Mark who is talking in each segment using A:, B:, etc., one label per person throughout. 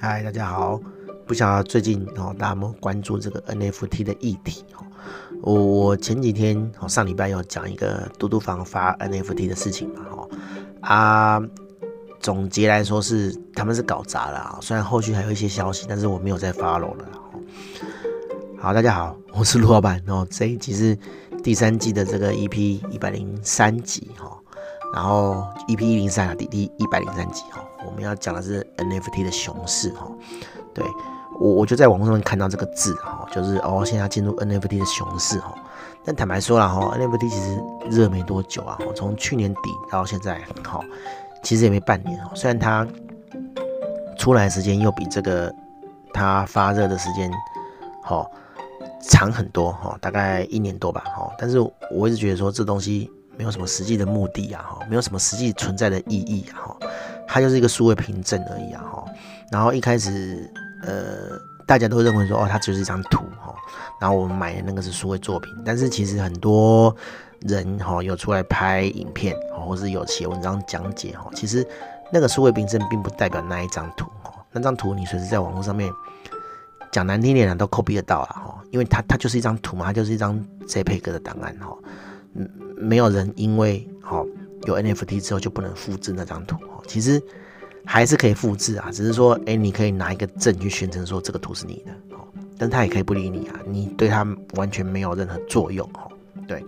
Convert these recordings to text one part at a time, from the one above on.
A: 嗨，大家好。不晓得最近哦，大家有没有关注这个 NFT 的议题哦？我我前几天哦，上礼拜有讲一个嘟嘟房发 NFT 的事情嘛，哦啊，总结来说是他们是搞砸了啊。虽然后续还有一些消息，但是我没有再 follow 了。好，大家好，我是陆老板哦。这一集是第三季的这个 EP 一百零三集哈，然后 EP 一零三啊，第第一百零三集哈。我们要讲的是 NFT 的熊市哈，对，我我就在网络上面看到这个字哈，就是哦，现在进入 NFT 的熊市哈。但坦白说了哈，NFT 其实热没多久啊，从去年底到现在哈，其实也没半年哦。虽然它出来时间又比这个它发热的时间好长很多哈，大概一年多吧哈。但是我一直觉得说这东西没有什么实际的目的啊哈，没有什么实际存在的意义啊哈。它就是一个数位凭证而已啊，哈。然后一开始，呃，大家都认为说，哦，它就是一张图，哈。然后我们买的那个是数位作品，但是其实很多人，哈，有出来拍影片，或是有写文章讲解，哈。其实那个数位凭证并不代表那一张图，哈。那张图你随时在网络上面讲难听点，都 copy 得到了，哈。因为它它就是一张图嘛，它就是一张 JPEG 的档案，哈。没有人因为，哈。有 NFT 之后就不能复制那张图，其实还是可以复制啊，只是说，哎，你可以拿一个证去宣称说这个图是你的哦，但他也可以不理你啊，你对他完全没有任何作用哦，对，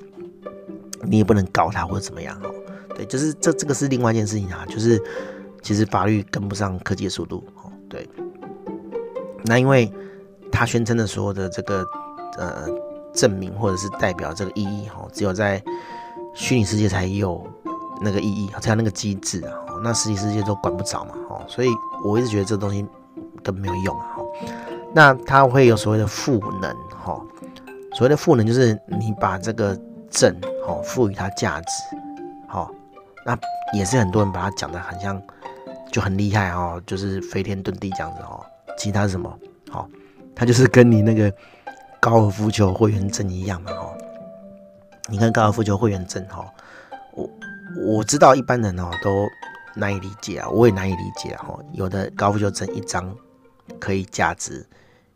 A: 你也不能告他或者怎么样哦，对，就是这这个是另外一件事情啊，就是其实法律跟不上科技的速度哦，对，那因为他宣称的所有的这个呃证明或者是代表这个意义哦，只有在虚拟世界才有。那个意义，才有那个机制啊，那实体世界都管不着嘛，哦，所以我一直觉得这东西都没有用啊，那它会有所谓的赋能，哈，所谓的赋能就是你把这个证，哈，赋予它价值，好，那也是很多人把它讲得很像，就很厉害哦，就是飞天遁地这样子哦，其他是什么？好，它就是跟你那个高尔夫球会员证一样嘛，哦，你看高尔夫球会员证，哈，我。我知道一般人哦都难以理解啊，我也难以理解哈。有的高尔夫球证一张可以价值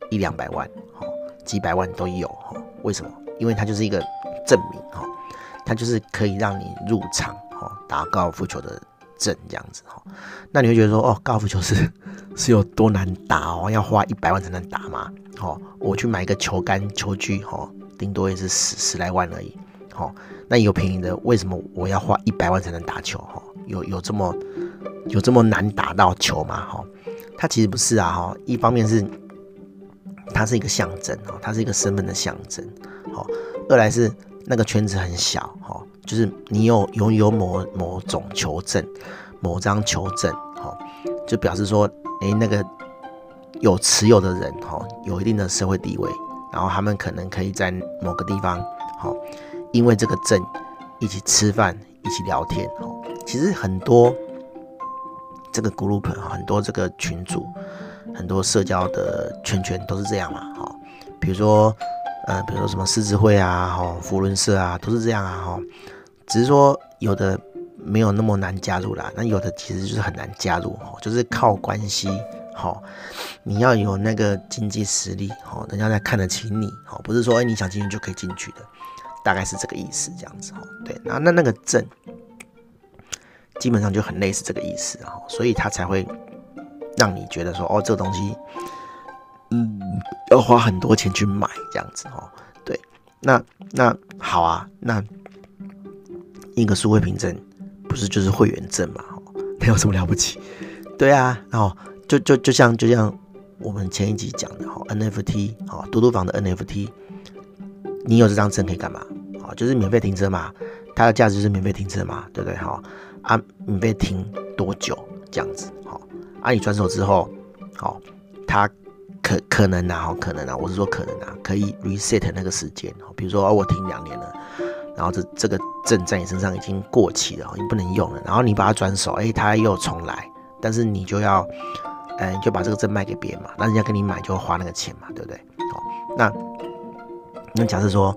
A: 一两百万，哈，几百万都有哈。为什么？因为它就是一个证明哈，它就是可以让你入场哈打高尔夫球的证这样子哈。那你会觉得说哦，高尔夫球是是有多难打哦？要花一百万才能打吗？哦，我去买一个球杆、球具哈，顶多也是十十来万而已。好，那有便宜的，为什么我要花一百万才能打球？哈，有有这么有这么难打到球吗？哈，它其实不是啊，哈，一方面是它是一个象征，哈，它是一个身份的象征，好，二来是那个圈子很小，哈，就是你有拥有某某种求证，某张求证，哈，就表示说，哎，那个有持有的人，哈，有一定的社会地位，然后他们可能可以在某个地方，好。因为这个证，一起吃饭，一起聊天，哦，其实很多这个 group 很多这个群组，很多社交的圈圈都是这样嘛，哈，比如说，呃，比如说什么狮子会啊，哈，扶轮社啊，都是这样啊，哈，只是说有的没有那么难加入啦，那有的其实就是很难加入，哈，就是靠关系，哈，你要有那个经济实力，哈，人家才看得起你，哈，不是说哎你想进去就可以进去的。大概是这个意思，这样子哈，对，那那那个证基本上就很类似这个意思哈，所以他才会让你觉得说，哦，这个东西，嗯，要花很多钱去买这样子哈，对，那那好啊，那一个数位凭证不是就是会员证嘛，没有什么了不起，对啊，然后就就就像就像我们前一集讲的哈，NFT 哈，嘟嘟房的 NFT。你有这张证可以干嘛？啊，就是免费停车嘛，它的价值就是免费停车嘛，对不对？好啊，免费停多久这样子？好啊，你转手之后，好，它可可能啊，好可能啊，我是说可能啊，可以 reset 那个时间，比如说我停两年了，然后这这个证在你身上已经过期了，已经不能用了，然后你把它转手，哎，它又重来，但是你就要，嗯，就把这个证卖给别人嘛，那人家跟你买就花那个钱嘛，对不对？好，那。那假设说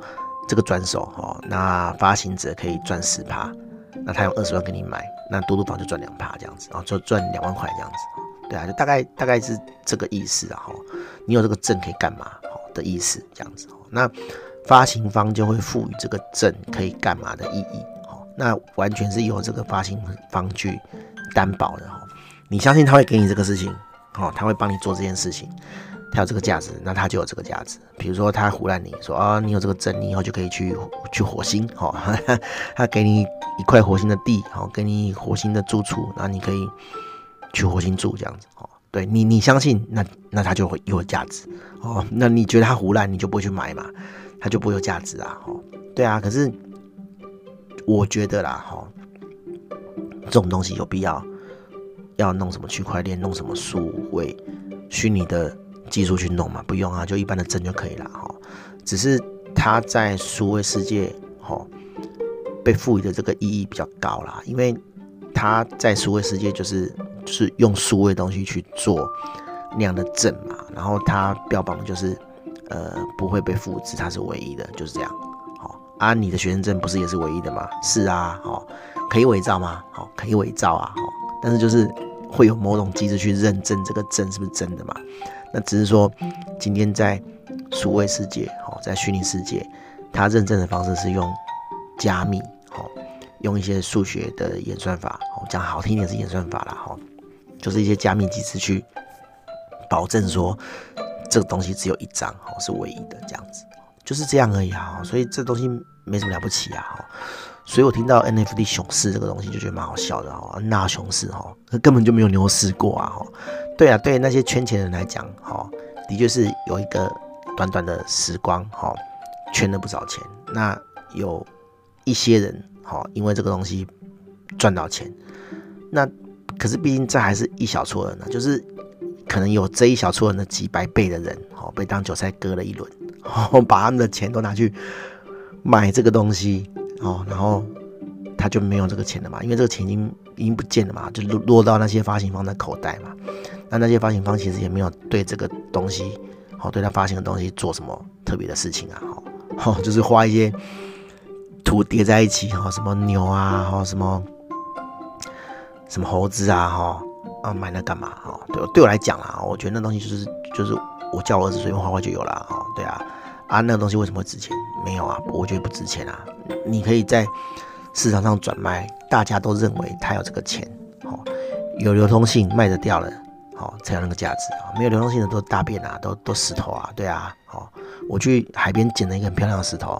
A: 这个转手哦，那发行者可以赚十趴，那他用二十万给你买，那嘟嘟房就赚两趴这样子，然后就赚两万块这样子。对啊，就大概大概是这个意思啊，哈，你有这个证可以干嘛？好的意思，这样子，那发行方就会赋予这个证可以干嘛的意义，哦，那完全是由这个发行方去担保的，哈，你相信他会给你这个事情，哦，他会帮你做这件事情。他有这个价值，那他就有这个价值。比如说，他胡烂你说啊，你有这个证，你以后就可以去去火星，哈，他给你一块火星的地，哦，给你火星的住处，那你可以去火星住，这样子，哦，对你，你相信，那那他就会有价值，哦，那你觉得他胡烂，你就不会去买嘛，它就不会有价值啊，哦，对啊，可是我觉得啦，哈，这种东西有必要要弄什么区块链，弄什么数位虚拟的。技术去弄嘛，不用啊，就一般的证就可以了哈。只是它在数位世界哈被赋予的这个意义比较高啦，因为它在数位世界就是就是用数位东西去做那样的证嘛，然后它标榜就是呃不会被复制，它是唯一的，就是这样。好啊，你的学生证不是也是唯一的吗？是啊，好，可以伪造吗？好，可以伪造啊，好，但是就是会有某种机制去认证这个证是不是真的嘛。那只是说，今天在数位世界，哦，在虚拟世界，它认证的方式是用加密，哦，用一些数学的演算法，哦，讲好听一点是演算法啦，哈，就是一些加密机制去保证说这个东西只有一张，哦，是唯一的这样子，就是这样而已啊，所以这东西没什么了不起啊，所以我听到 NFT 熊市这个东西就觉得蛮好笑的哦，那熊市哈，根本就没有牛市过啊，哈。对啊，对那些圈钱人来讲，哈，的确是有一个短短的时光，哈，圈了不少钱。那有一些人，哈，因为这个东西赚到钱。那可是毕竟这还是一小撮人呢，就是可能有这一小撮人的几百倍的人，哦，被当韭菜割了一轮，哦，把他们的钱都拿去买这个东西，哦，然后他就没有这个钱了嘛，因为这个钱已经已经不见了嘛，就落落到那些发行方的口袋嘛。那那些发行方其实也没有对这个东西，好，对他发行的东西做什么特别的事情啊，好，就是画一些图叠在一起，哈，什么牛啊，哈，什么什么猴子啊，哈，啊，买那干嘛，哈，对，对我来讲啊，我觉得那东西就是就是我叫我儿子随便画画就有了，哈，对啊，啊，那个东西为什么会值钱？没有啊，我觉得不值钱啊，你可以在市场上转卖，大家都认为他有这个钱，哦，有流通性，卖得掉了。好，才有那个价值啊！没有流动性的都是大便啊，都都石头啊，对啊。好，我去海边捡了一个很漂亮的石头，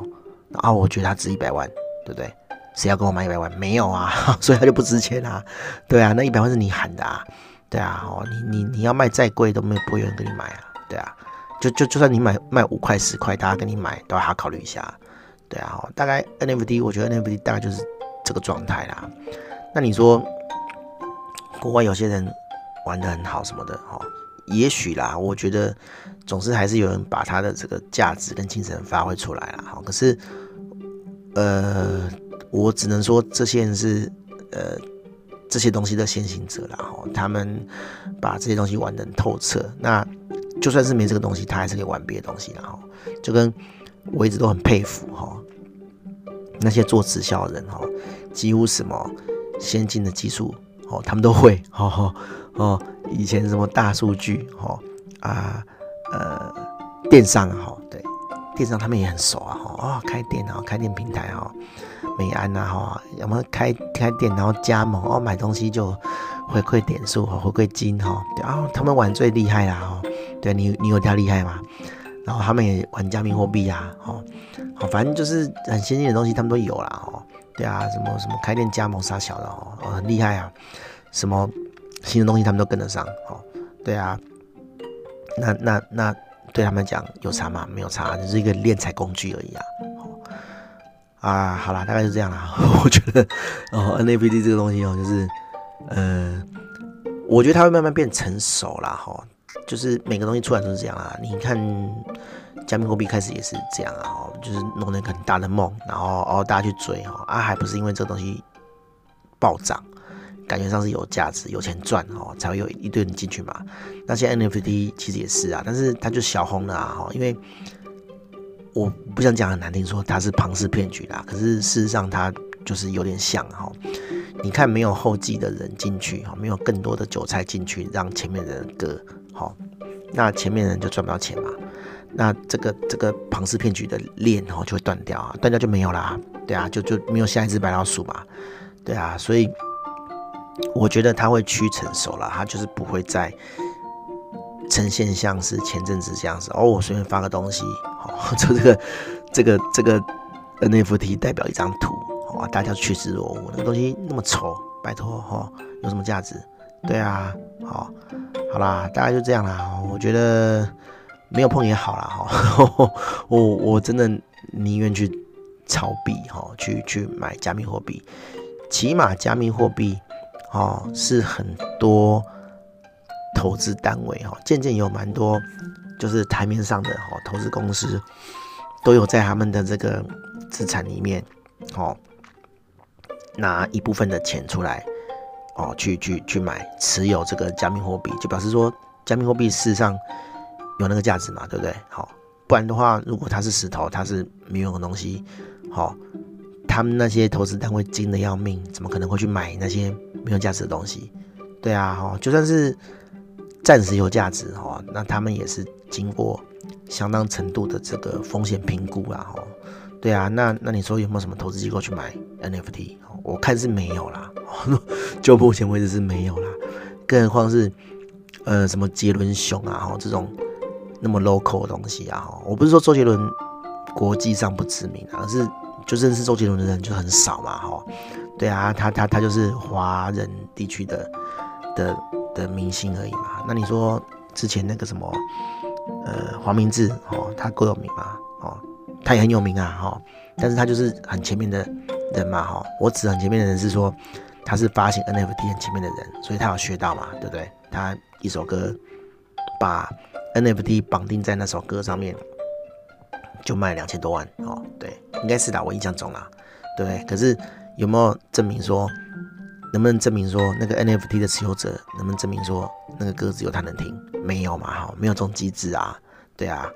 A: 啊我觉得它值一百万，对不对？谁要跟我买一百万？没有啊，所以它就不值钱啊。对啊，那一百万是你喊的啊，对啊。哦，你你你要卖再贵都没不会有人跟你买啊，对啊。就就就算你买卖五块十块，大家跟你买都要好好考虑一下，对啊。大概 NFT，我觉得 NFT 大概就是这个状态啦。那你说国外有些人？玩得很好什么的哈，也许啦，我觉得总是还是有人把他的这个价值跟精神发挥出来了哈。可是，呃，我只能说这些人是呃这些东西的先行者了哈，他们把这些东西玩得很透彻。那就算是没这个东西，他还是可以玩别的东西然后，就跟我一直都很佩服哈，那些做直销的人哈，几乎什么先进的技术哦，他们都会，哈哈。哦，以前什么大数据，哈啊，呃，电商哈，对，电商他们也很熟啊，哈，哦，开店啊，开店平台哈，美安呐，哈，有没有开开店然后加盟哦，买东西就回馈点数和回馈金哈，对啊，他们玩最厉害啦，哈，对你你有他厉害吗？然后他们也玩加密货币啊，哦，好，反正就是很先进的东西他们都有啦，哦，对啊，什么什么开店加盟啥小的哦，很厉害啊，什么。新的东西他们都跟得上，哦，对啊，那那那对他们讲有差吗？没有差，只是一个敛财工具而已啊。啊，好啦，大概是这样啦。我觉得哦，NFT 这个东西哦，就是，呃，我觉得它会慢慢变成熟啦，哈，就是每个东西出来都是这样啦。你看，加密货币开始也是这样啊，哦，就是弄了一个很大的梦，然后哦大家去追，哈，啊，还不是因为这个东西暴涨。感觉上是有价值、有钱赚哦，才会有一堆人进去嘛。那些 NFT 其实也是啊，但是它就小红了啊，哈，因为我不想讲很难听，说它是庞氏骗局啦。可是事实上它就是有点像哈，你看没有后继的人进去哈，没有更多的韭菜进去，让前面的人割好，那前面人就赚不到钱嘛。那这个这个庞氏骗局的链哈就会断掉啊，断掉就没有啦，对啊，就就没有下一只白老鼠嘛，对啊，所以我觉得他会趋成熟了，他就是不会再呈现像是前阵子这样子哦，我随便发个东西，好，就 这个这个这个 NFT 代表一张图，好，大家趋之若鹜，那个东西那么丑，拜托哈，有什么价值？对啊，好，好啦，大概就这样啦，我觉得。没有碰也好啦，哈，我我真的宁愿去炒币哈，去去买加密货币，起码加密货币哦是很多投资单位哈，渐渐有蛮多就是台面上的哈投资公司都有在他们的这个资产里面哦拿一部分的钱出来哦去去去买持有这个加密货币，就表示说加密货币事实上。有那个价值嘛，对不对？好，不然的话，如果它是石头，它是没有用的东西，好，他们那些投资单位精得要命，怎么可能会去买那些没有价值的东西？对啊，哈，就算是暂时有价值，哈，那他们也是经过相当程度的这个风险评估啦，哈，对啊，那那你说有没有什么投资机构去买 NFT？我看是没有啦，就目前为止是没有啦，更何况是呃什么杰伦熊啊，哈，这种。那么 local 的东西啊，我不是说周杰伦国际上不知名，而是就认识周杰伦的人就很少嘛，哈，对啊，他他他就是华人地区的的的明星而已嘛。那你说之前那个什么，呃，黄明志哦，他够有名吗，哦，他也很有名啊，哈，但是他就是很前面的人嘛，哈，我指很前面的人是说他是发行 NFT 很前面的人，所以他有学到嘛，对不对？他一首歌把 NFT 绑定在那首歌上面，就卖两千多万哦。对，应该是的，我印象中啦。对，可是有没有证明说，能不能证明说那个 NFT 的持有者能不能证明说那个歌只有他能听？没有嘛，哈，没有这种机制啊。对啊，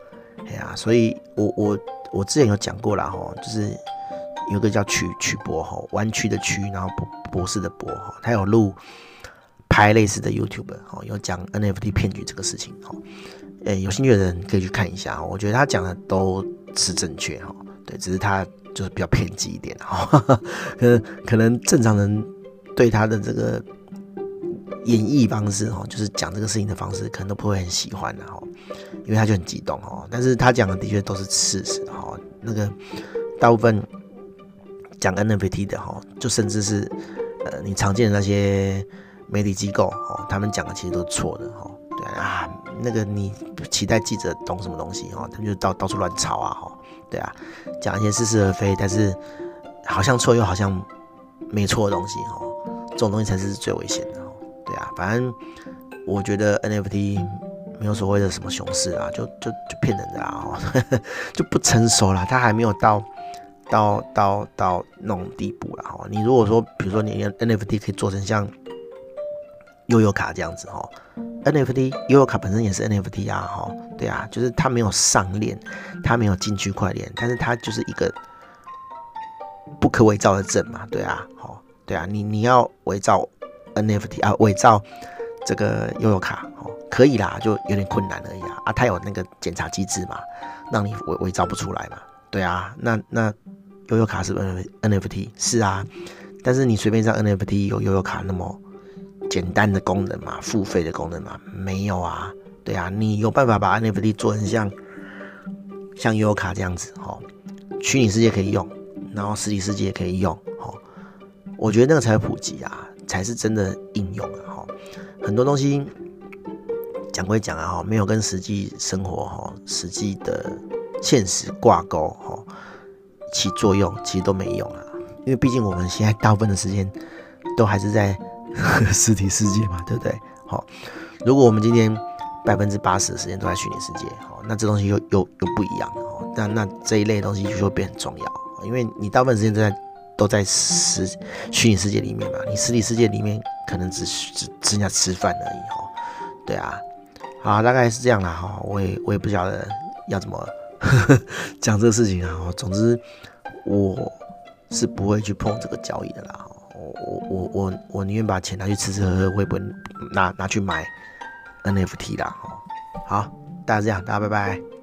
A: 哎呀，所以我我我之前有讲过了哈，就是有个叫曲曲博哈，弯曲的曲，然后博博士的博哈，他有录拍类似的 YouTube 哈，有讲 NFT 骗局这个事情哈。诶、有兴趣的人可以去看一下，我觉得他讲的都是正确哈，对，只是他就是比较偏激一点哈，可能可能正常人对他的这个演绎方式哈，就是讲这个事情的方式，可能都不会很喜欢的哈，因为他就很激动哈，但是他讲的的确都是事实哈，那个大部分讲 NFT 的哈，就甚至是呃你常见的那些媒体机构哦，他们讲的其实都是错的哈。啊，那个你期待记者懂什么东西哦？他们就到到处乱吵啊，哈，对啊，讲一些似是而非，但是好像错又好像没错的东西，哈，这种东西才是最危险的哦，对啊，反正我觉得 NFT 没有所谓的什么熊市啊，就就就骗人的啊，就不成熟啦，它还没有到到到到那种地步啦。哈。你如果说，比如说你 NFT 可以做成像悠悠卡这样子，哈。NFT 悠悠卡本身也是 NFT 啊，哈，对啊，就是它没有上链，它没有进区块链，但是它就是一个不可伪造的证嘛，对啊，好，对啊，你你要伪造 NFT 啊，伪造这个悠游卡，哦，可以啦，就有点困难而已啊，啊，它有那个检查机制嘛，让你伪伪造不出来嘛，对啊，那那悠游卡是 NFT 是啊，但是你随便一张 NFT 有悠游卡那么。简单的功能嘛，付费的功能嘛，没有啊，对啊，你有办法把 NFT 做成像像悠游卡这样子，哦，虚拟世界可以用，然后实体世界也可以用，哦，我觉得那个才会普及啊，才是真的应用啊，哈，很多东西讲归讲啊，哈，没有跟实际生活哈、实际的现实挂钩，哈，起作用其实都没用啊，因为毕竟我们现在大部分的时间都还是在。实体世界嘛，对不对？好，如果我们今天百分之八十的时间都在虚拟世界，好，那这东西又又又不一样了。那那这一类东西就会变很重要，因为你大部分时间都在都在实虚拟世界里面嘛，你实体世界里面可能只只只剩下吃饭而已哦。对啊，好，大概是这样啦哈。我也我也不晓得要怎么 讲这个事情啊。总之我是不会去碰这个交易的啦。我我我我宁愿把钱拿去吃吃喝喝，我也不会拿拿去买 NFT 啦。好，大家这样，大家拜拜。